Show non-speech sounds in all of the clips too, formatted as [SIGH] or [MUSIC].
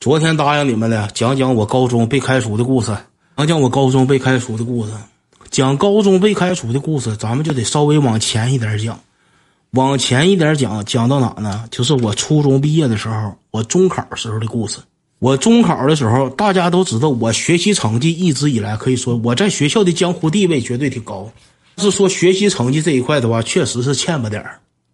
昨天答应你们的，讲讲我高中被开除的故事，讲讲我高中被开除的故事。讲高中被开除的故事，咱们就得稍微往前一点讲，往前一点讲，讲到哪呢？就是我初中毕业的时候，我中考时候的故事。我中考的时候，大家都知道，我学习成绩一直以来可以说我在学校的江湖地位绝对挺高。是说学习成绩这一块的话，确实是欠吧点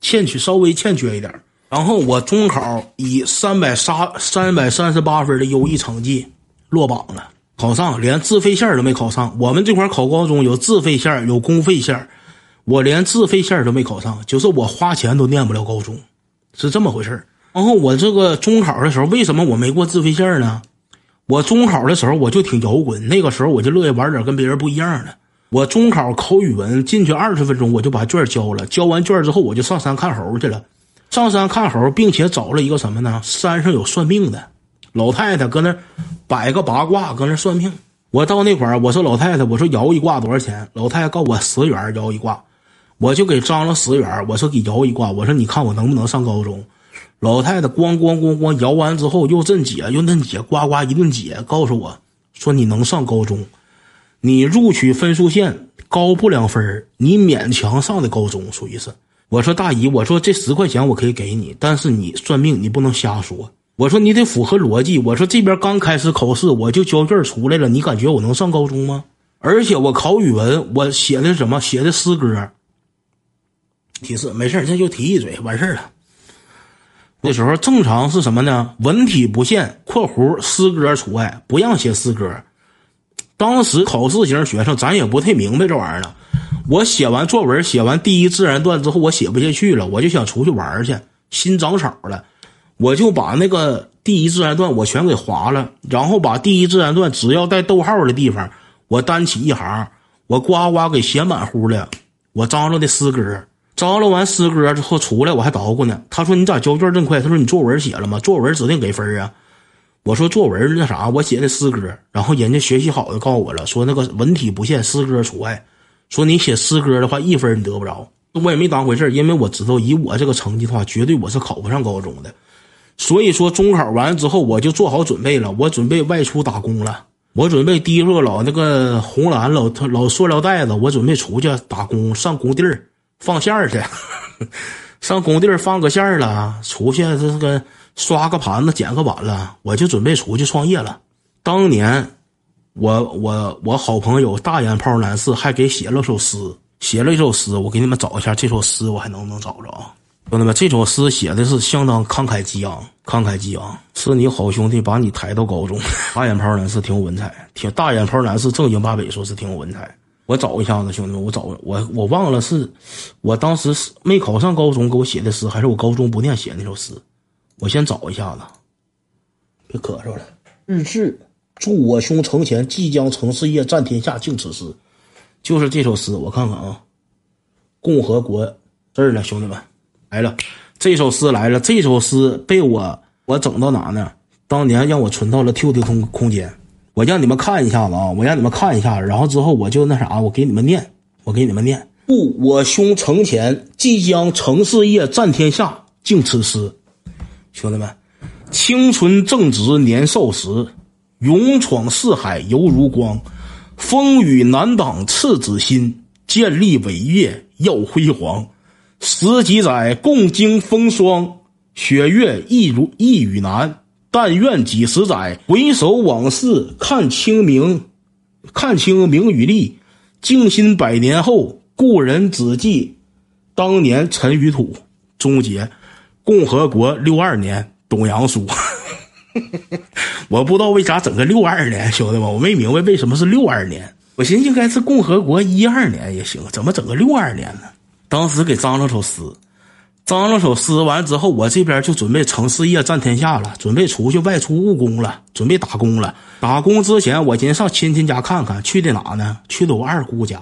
欠缺稍微欠缺一点然后我中考以三百三三百三十八分的优异成绩落榜了，考上连自费线都没考上。我们这块考高中有自费线有公费线我连自费线都没考上，就是我花钱都念不了高中，是这么回事然后我这个中考的时候，为什么我没过自费线呢？我中考的时候我就挺摇滚，那个时候我就乐意玩点跟别人不一样的。我中考考语文进去二十分钟，我就把卷交了。交完卷之后，我就上山看猴去了。上山看猴，并且找了一个什么呢？山上有算命的老太太，搁那摆个八卦，搁那算命。我到那块儿，我说老太太，我说摇一卦多少钱？老太太告我十元摇一卦，我就给张了十元。我说给摇一卦，我说你看我能不能上高中？老太太咣咣咣咣摇完之后，又这解又那解，呱呱一顿解，告诉我说你能上高中。你录取分数线高不两分你勉强上的高中属于是。我说大姨，我说这十块钱我可以给你，但是你算命你不能瞎说。我说你得符合逻辑。我说这边刚开始考试我就交卷出来了，你感觉我能上高中吗？而且我考语文，我写的什么？写的诗歌。提示没事这就提一嘴完事了。那时候正常是什么呢？文体不限（括弧诗歌除外），不让写诗歌。当时考试型学生，咱也不太明白这玩意儿。我写完作文，写完第一自然段之后，我写不下去了，我就想出去玩去，心长草了，我就把那个第一自然段我全给划了，然后把第一自然段只要带逗号的地方，我单起一行，我呱呱给写满乎了。我张罗的诗歌，张罗完诗歌之后出来，我还捣鼓呢。他说：“你咋交卷这么快？”他说：“你作文写了吗？作文指定给分啊。”我说作文那啥，我写的诗歌，然后人家学习好的告诉我了，说那个文体不限，诗歌除外。说你写诗歌的话，一分你得不着。我也没当回事因为我知道以我这个成绩的话，绝对我是考不上高中的。所以说中考完之后，我就做好准备了，我准备外出打工了。我准备提着老那个红蓝老老塑料袋子，我准备出去打工，上工地儿放线儿去，[LAUGHS] 上工地儿放个线儿了，出去这个。刷个盘子，捡个碗了，我就准备出去创业了。当年，我我我好朋友大眼泡男士还给写了首诗，写了一首诗，我给你们找一下这首诗，我还能不能找着啊？兄弟们，这首诗写的是相当慷慨激昂，慷慨激昂，是你好兄弟把你抬到高中。[LAUGHS] 大眼泡男士挺有文采，挺大眼泡男士正经八百说是挺有文采。我找一下子，兄弟们，我找我我忘了是，我当时是没考上高中给我写的诗，还是我高中不念写那首诗。我先找一下子，别咳嗽了。日志，祝我兄成前，即将成事业，占天下，敬此诗。就是这首诗，我看看啊。共和国这儿呢，兄弟们来了，这首诗来了。这首诗被我我整到哪呢？当年让我存到了 QQ 空空间。我让你们看一下子啊，我让你们看一下，然后之后我就那啥，我给你们念，我给你们念。祝我兄成前，即将成事业，占天下，敬此诗。兄弟们，青春正值年少时，勇闯四海犹如光，风雨难挡赤子心，建立伟业耀辉煌。十几载共经风霜，雪月亦如亦与难。但愿几十载回首往事，看清明，看清明与利。静心百年后，故人只记当年尘与土。终结。共和国六二年，董阳书。[LAUGHS] 我不知道为啥整个六二年，兄弟们，我没明白为什么是六二年。我寻思应该是共和国一二年也行，怎么整个六二年呢？当时给张了首诗，张了首诗完之后，我这边就准备成事业占天下了，准备出去外出务工了，准备打工了。打工之前，我先上亲戚家看看，去的哪呢？去的我二姑家。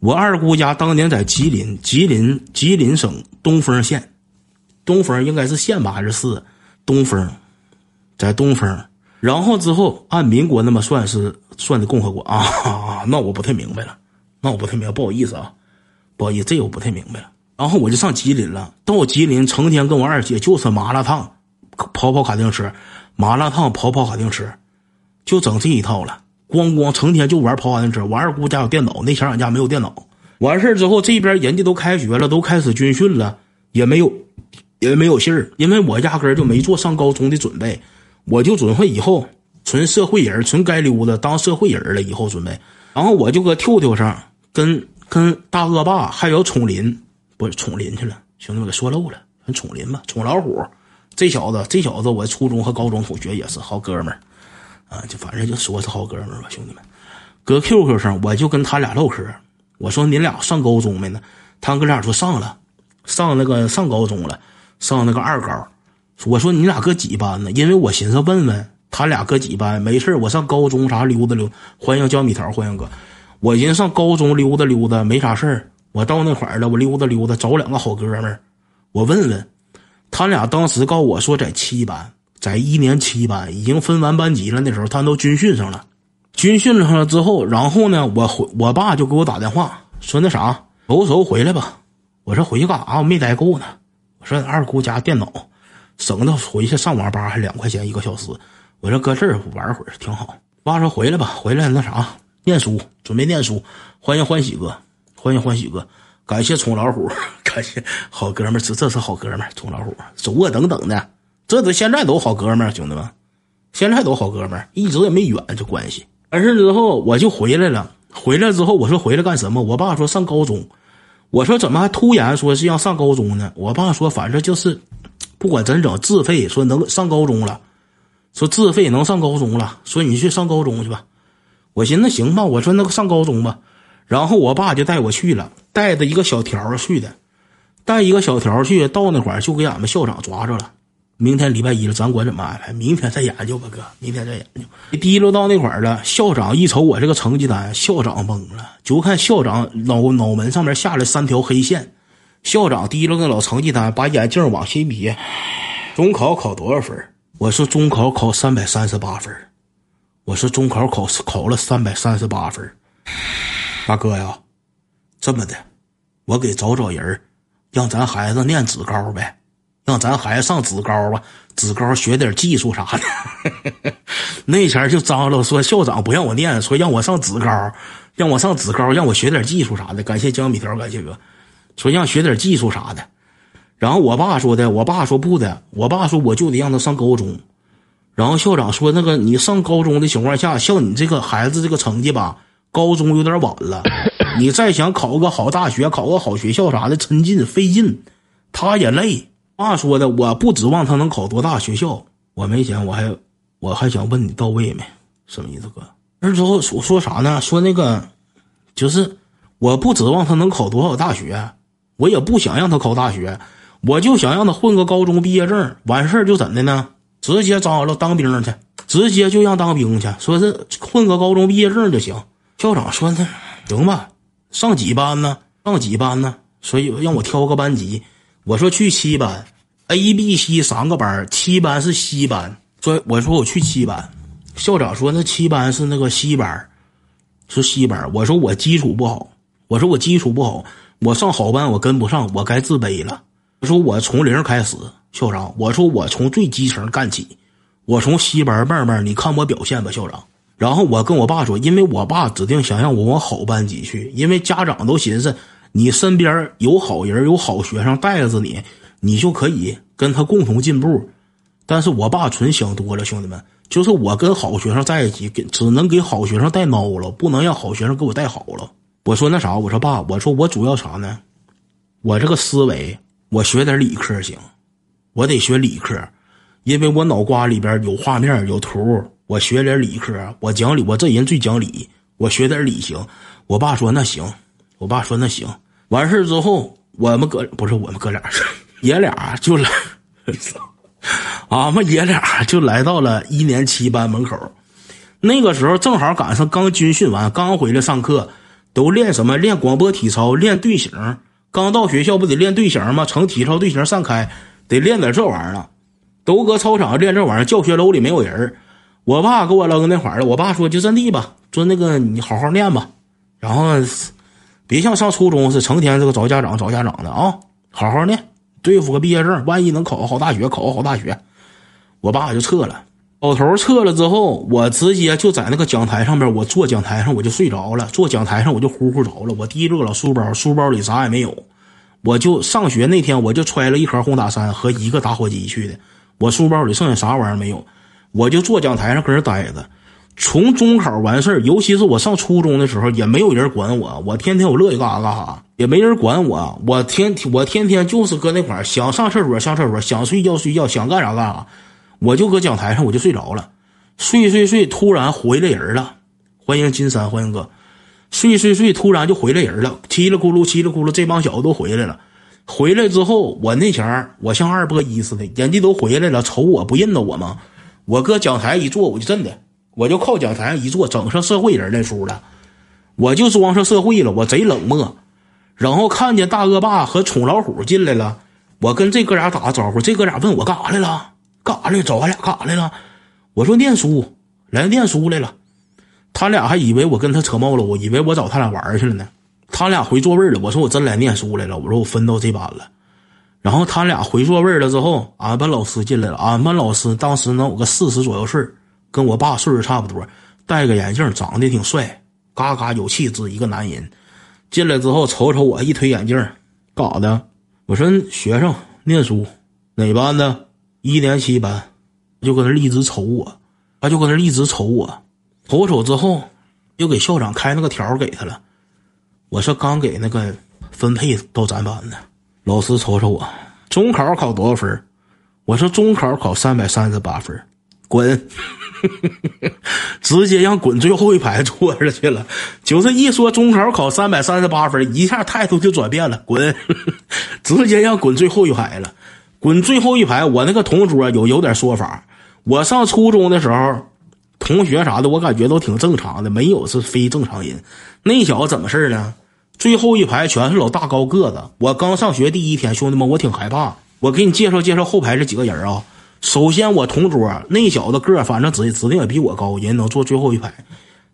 我二姑家当年在吉林，吉林吉林省东丰县。东丰应该是县吧还是市？东风，在东风。然后之后按民国那么算是算的共和国啊？[LAUGHS] 那我不太明白了，那我不太明白，不好意思啊，不好意思，这我不太明白了。然后我就上吉林了，到吉林成天跟我二姐就吃麻辣烫，跑跑卡丁车，麻辣烫、跑跑卡丁车，就整这一套了。咣咣，成天就玩跑卡丁车。我二姑家有电脑，那前俺家没有电脑。完事之后，这边人家都开学了，都开始军训了，也没有，也没有信儿。因为我压根儿就没做上高中的准备，我就准备以后纯社会人，纯街溜子当社会人了。以后准备，然后我就搁 QQ 上跟跟大恶霸还有宠林，不是宠林去了，兄弟们给说漏了，跟宠林吧，宠老虎。这小子，这小子，我初中和高中同学也是好哥们儿，啊，就反正就说是好哥们儿吧，兄弟们。搁 QQ 上，我就跟他俩唠嗑。我说你俩上高中没呢？他哥俩说上了，上那个上高中了，上那个二高。我说你俩搁几班呢？因为我寻思问问他俩搁几班，没事我上高中啥溜达溜。欢迎焦米桃，欢迎哥。我寻思上高中溜达溜达没啥事儿，我到那块儿了，我溜达溜达，找两个好哥们儿，我问问。他俩当时告我说在七班，在一年七班已经分完班级了。那时候他都军训上了，军训上了之后，然后呢，我回我爸就给我打电话说那啥，收拾收回来吧。我说回去干啥？我没待够呢。我说二姑家电脑，省得回去上网吧还两块钱一个小时。我说搁这儿玩会儿挺好。爸说回来吧，回来那啥念书，准备念书。欢迎欢喜哥，欢迎欢喜哥。感谢宠老虎，感谢好哥们儿，这这是好哥们儿，宠老虎，走啊等等的，这都现在都好哥们儿，兄弟们，现在都好哥们儿，一直也没远这关系。完事之后我就回来了，回来之后我说回来干什么？我爸说上高中，我说怎么还突然说是要上高中呢？我爸说反正就是，不管怎整自费，说能上高中了，说自费能上高中了，说你去上高中去吧。我寻思行吧，我说那个上高中吧。然后我爸就带我去了，带着一个小条去的，带一个小条去，到那会儿就给俺们校长抓着了。明天礼拜一了，咱管怎么安排？明天再研究吧，哥，明天再研究。提溜到那块儿了，校长一瞅我这个成绩单，校长懵了，就看校长脑脑门上面下来三条黑线。校长提溜个老成绩单，把眼镜往下一别。中考考多少分？我说中考考三百三十八分。我说中考考考了三百三十八分。大哥呀，这么的，我给找找人让咱孩子念职高呗，让咱孩子上职高吧，职高学点技术啥的。[LAUGHS] 那前就张罗说校长不让我念，说让我上职高，让我上职高，让我学点技术啥的。感谢江米条，感谢哥，说让学点技术啥的。然后我爸说的，我爸说不的，我爸说我就得让他上高中。然后校长说那个你上高中的情况下，像你这个孩子这个成绩吧。高中有点晚了，[LAUGHS] 你再想考个好大学、考个好学校啥的，抻劲费劲，他也累。爸说的，我不指望他能考多大学校，我没钱，我还我还想问你到位没？什么意思，哥？那之后说说啥呢？说那个，就是我不指望他能考多少大学，我也不想让他考大学，我就想让他混个高中毕业证，完事儿就怎的呢？直接招了当兵去，直接就让当兵去，说是混个高中毕业证就行。校长说：“那行吧，上几班呢？上几班呢？所以让我挑个班级。我说去七班，A、B、C 三个班，七班是西班。说我说我去七班。校长说那七班是那个西班，是西班。我说我基础不好，我说我基础不好，我上好班我跟不上，我该自卑了。我说我从零开始，校长，我说我从最基层干起，我从西班慢慢，你看我表现吧，校长。”然后我跟我爸说，因为我爸指定想让我往好班级去，因为家长都寻思你身边有好人、有好学生带着你，你就可以跟他共同进步。但是我爸纯想多了，兄弟们，就是我跟好学生在一起，给只能给好学生带孬了，不能让好学生给我带好了。我说那啥，我说爸，我说我主要啥呢？我这个思维，我学点理科行，我得学理科，因为我脑瓜里边有画面、有图。我学点理科，我讲理，我这人最讲理。我学点理行。我爸说那行，我爸说那行。完事之后，我们哥不是我们哥俩，爷俩就来，俺们爷俩就来到了一年七班门口。那个时候正好赶上刚军训完，刚回来上课，都练什么？练广播体操，练队形。刚到学校不得练队形吗？成体操队形散开，得练点这玩意儿了。都搁操场练这玩意儿，教学楼里没有人我爸给我扔那块儿了。我爸说：“就阵地吧，说那个你好好念吧，然后别像上初中是成天这个找家长找家长的啊，好好念，对付个毕业证，万一能考个好大学，考个好大学。”我爸就撤了。老头撤了之后，我直接就在那个讲台上边，我坐讲台上我就睡着了，坐讲台上我就呼呼着了。我提着个老书包，书包里啥也没有，我就上学那天我就揣了一盒红塔山和一个打火机去的，我书包里剩下啥玩意儿没有，我就坐讲台上搁那待着。从中考完事儿，尤其是我上初中的时候，也没有人管我，我天天我乐意干啥干啥，也没人管我，我天我天天就是搁那块儿，想上厕所上厕所，想睡觉睡觉，想干啥干啥。我就搁讲台上，我就睡着了，睡睡睡，突然回来人了。欢迎金山，欢迎哥。睡睡睡，突然就回来人了，叽里咕噜，叽里咕噜，这帮小子都回来了。回来之后，我那前儿我像二波一似的，人家都回来了，瞅我不认得我吗？我搁讲台一坐，我就真的，我就靠讲台上一坐，整上社会人那出了，我就装上社会了，我贼冷漠。然后看见大恶霸和宠老虎进来了，我跟这哥俩打个招呼，这哥俩问我干啥来了。干啥来？找俺俩干啥来了？我说念书，来念书来了。他俩还以为我跟他扯毛了，我以为我找他俩玩去了呢。他俩回座位了。我说我真来念书来了。我说我分到这班了。然后他俩回座位了之后，俺班老师进来了。俺班老师当时能有个四十左右岁跟我爸岁数差不多，戴个眼镜，长得挺帅，嘎嘎有气质，一个男人。进来之后瞅瞅我，一推眼镜，干啥的？我说学生念书，哪班的？一年七班，就搁那一直瞅我，他就搁那一直瞅我，瞅瞅之后，又给校长开那个条给他了。我说刚给那个分配到咱班的，老师瞅瞅我，中考考多少分？我说中考考三百三十八分，滚！[LAUGHS] 直接让滚最后一排坐着去了。就是一说中考考三百三十八分，一下态度就转变了，滚！[LAUGHS] 直接让滚最后一排了。滚最后一排，我那个同桌有有点说法。我上初中的时候，同学啥的，我感觉都挺正常的，没有是非正常人。那小子怎么事呢？最后一排全是老大高个子。我刚上学第一天，兄弟们，我挺害怕。我给你介绍介绍后排这几个人啊。首先，我同桌那小子个反正指指定也比我高，人能坐最后一排，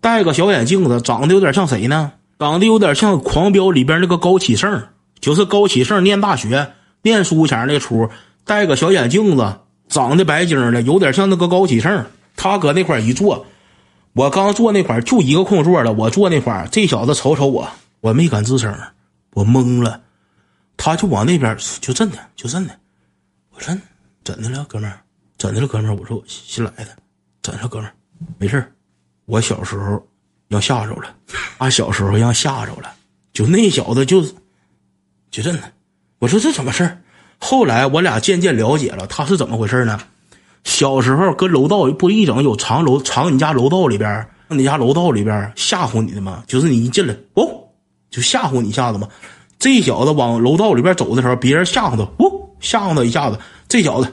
戴个小眼镜子，长得有点像谁呢？长得有点像《狂飙》里边那个高启盛，就是高启盛念大学。念书前那出，戴个小眼镜子，长得白净的，有点像那个高启盛。他搁那块一坐，我刚坐那块就一个空座了。我坐那块这小子瞅瞅我，我没敢吱声，我懵了。他就往那边，就真的，就真的。我说怎的了，哥们？怎的了，哥们？我说我新来的，怎的了，哥们？没事我小时候让吓着了，俺小时候让吓着了，就那小子就就真的。我说这怎么事后来我俩渐渐了解了他是怎么回事呢？小时候搁楼道不一整有藏楼藏你家楼道里边，你家楼道里边吓唬你的吗？就是你一进来哦，就吓唬你一下子嘛。这小子往楼道里边走的时候，别人吓唬他，哦，吓唬他一下子。这小子，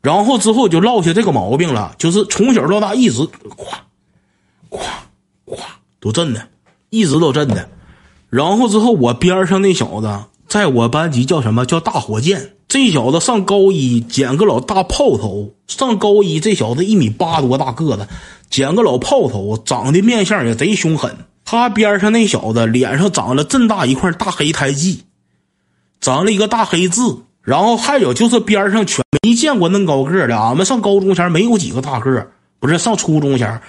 然后之后就落下这个毛病了，就是从小到大一直夸，夸，夸都震的，一直都震的。然后之后我边上那小子。在我班级叫什么叫大火箭？这小子上高一剪个老大炮头，上高一这小子一米八多大个子，剪个老炮头，长得面相也贼凶狠。他边上那小子脸上长了这大一块大黑胎记，长了一个大黑痣。然后还有就是边上全没见过那高个的。俺们上高中前没有几个大个，不是上初中前，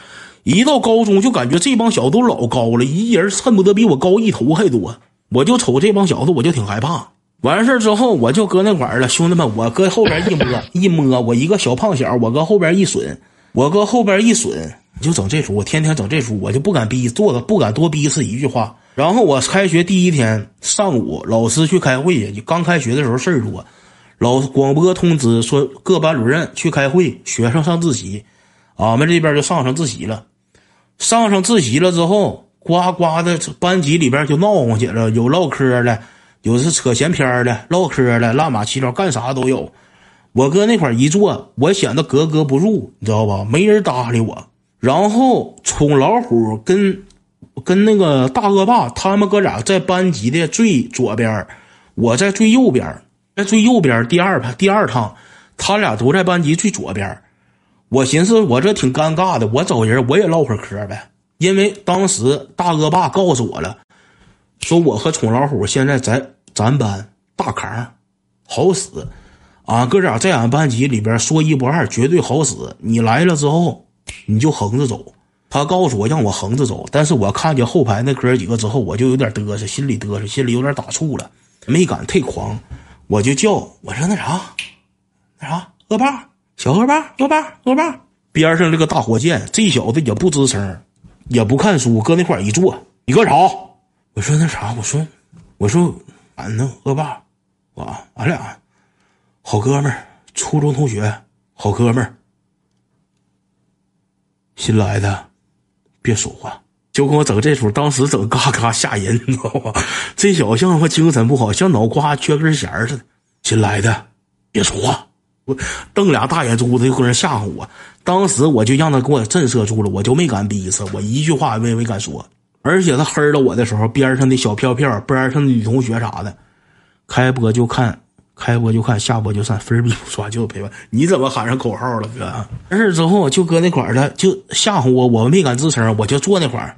一到高中就感觉这帮小子都老高了，一人恨不得比我高一头还多。我就瞅这帮小子，我就挺害怕。完事之后，我就搁那块儿了。兄弟们，我搁后边一摸 [LAUGHS] 一摸，我一个小胖小，我搁后边一损，我搁后边一损，就整这出。我天天整这出，我就不敢逼，做的不敢多逼是一句话。然后我开学第一天上午，老师去开会去。刚开学的时候事儿多，老广播通知说各班主任去开会，学生上自习。俺们这边就上上自习了。上上自习了之后。呱呱的，班级里边就闹哄起来了，有唠嗑的，有是扯闲篇的，唠嗑的，乱码七糟，干啥都有。我搁那块一坐，我显得格格不入，你知道吧？没人搭理我。然后宠老虎跟跟那个大恶霸，他们哥俩在班级的最左边，我在最右边，在最右边第二排第二趟，他俩都在班级最左边。我寻思我这挺尴尬的，我找人我也唠会嗑呗。因为当时大恶霸告诉我了，说我和宠老虎现在在咱班大扛，好使。俺哥俩在俺班级里边说一不二，绝对好使。你来了之后，你就横着走。他告诉我让我横着走，但是我看见后排那哥几个之后，我就有点嘚瑟，心里嘚瑟，心里有点打怵了，没敢太狂。我就叫我说那啥，那啥，恶霸，小恶霸，恶霸，恶霸。边上这个大火箭，这小子也不吱声，也不看书，搁那块一坐。你干啥？我说那啥，我说，我说俺那恶霸，我俺俩好哥们儿，初中同学，好哥们儿。新来的，别说话，就跟我整这出，当时整嘎嘎吓人，你知道吧？[LAUGHS] 这小子像他妈精神不好，像脑瓜缺根弦似的。新来的，别说话，我我瞪俩大眼珠子就搁那吓唬我。当时我就让他给我震慑住了，我就没敢逼死，我一句话也没没敢说。而且他黑了我的时候，边上的小飘飘，边上的女同学啥的，开播就看。开播就看，下播就散，分儿不刷就陪伴。你怎么喊上口号了，哥？完事之后就搁那块儿了，就吓唬我，我没敢吱声，我就坐那块儿。